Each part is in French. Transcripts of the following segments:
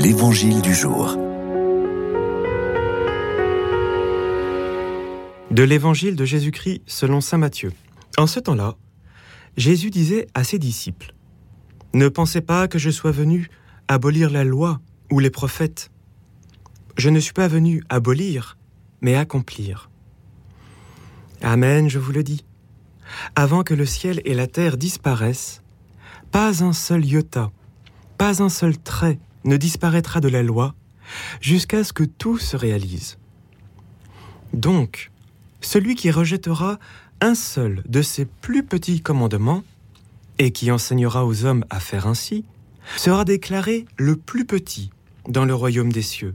L'Évangile du jour. De l'Évangile de Jésus-Christ selon Saint Matthieu. En ce temps-là, Jésus disait à ses disciples, Ne pensez pas que je sois venu abolir la loi ou les prophètes. Je ne suis pas venu abolir, mais accomplir. Amen, je vous le dis. Avant que le ciel et la terre disparaissent, pas un seul iota, pas un seul trait ne disparaîtra de la loi jusqu'à ce que tout se réalise. Donc, celui qui rejettera un seul de ces plus petits commandements et qui enseignera aux hommes à faire ainsi, sera déclaré le plus petit dans le royaume des cieux.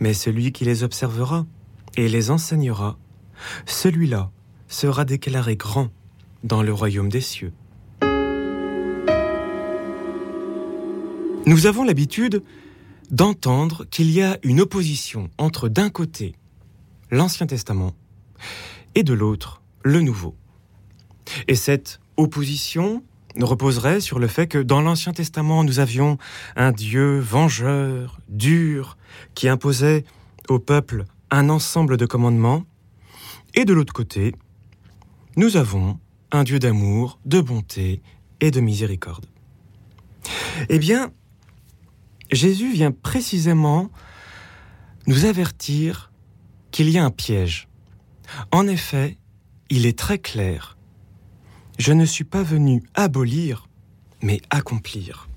Mais celui qui les observera et les enseignera, celui-là sera déclaré grand dans le royaume des cieux. Nous avons l'habitude d'entendre qu'il y a une opposition entre d'un côté l'Ancien Testament et de l'autre le Nouveau. Et cette opposition reposerait sur le fait que dans l'Ancien Testament nous avions un Dieu vengeur, dur, qui imposait au peuple un ensemble de commandements, et de l'autre côté, nous avons un Dieu d'amour, de bonté et de miséricorde. Eh bien, Jésus vient précisément nous avertir qu'il y a un piège. En effet, il est très clair. Je ne suis pas venu abolir, mais accomplir.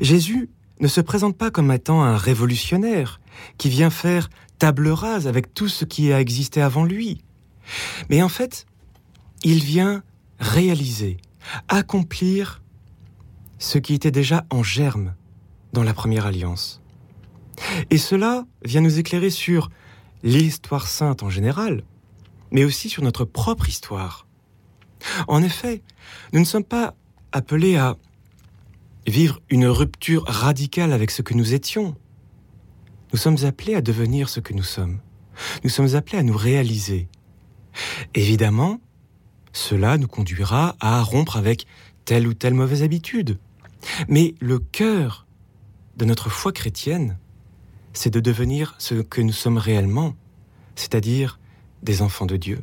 Jésus ne se présente pas comme étant un révolutionnaire qui vient faire table rase avec tout ce qui a existé avant lui. Mais en fait, il vient réaliser, accomplir ce qui était déjà en germe dans la première alliance. Et cela vient nous éclairer sur l'histoire sainte en général, mais aussi sur notre propre histoire. En effet, nous ne sommes pas appelés à vivre une rupture radicale avec ce que nous étions. Nous sommes appelés à devenir ce que nous sommes. Nous sommes appelés à nous réaliser. Évidemment, cela nous conduira à rompre avec telle ou telle mauvaise habitude. Mais le cœur de notre foi chrétienne, c'est de devenir ce que nous sommes réellement, c'est-à-dire des enfants de Dieu.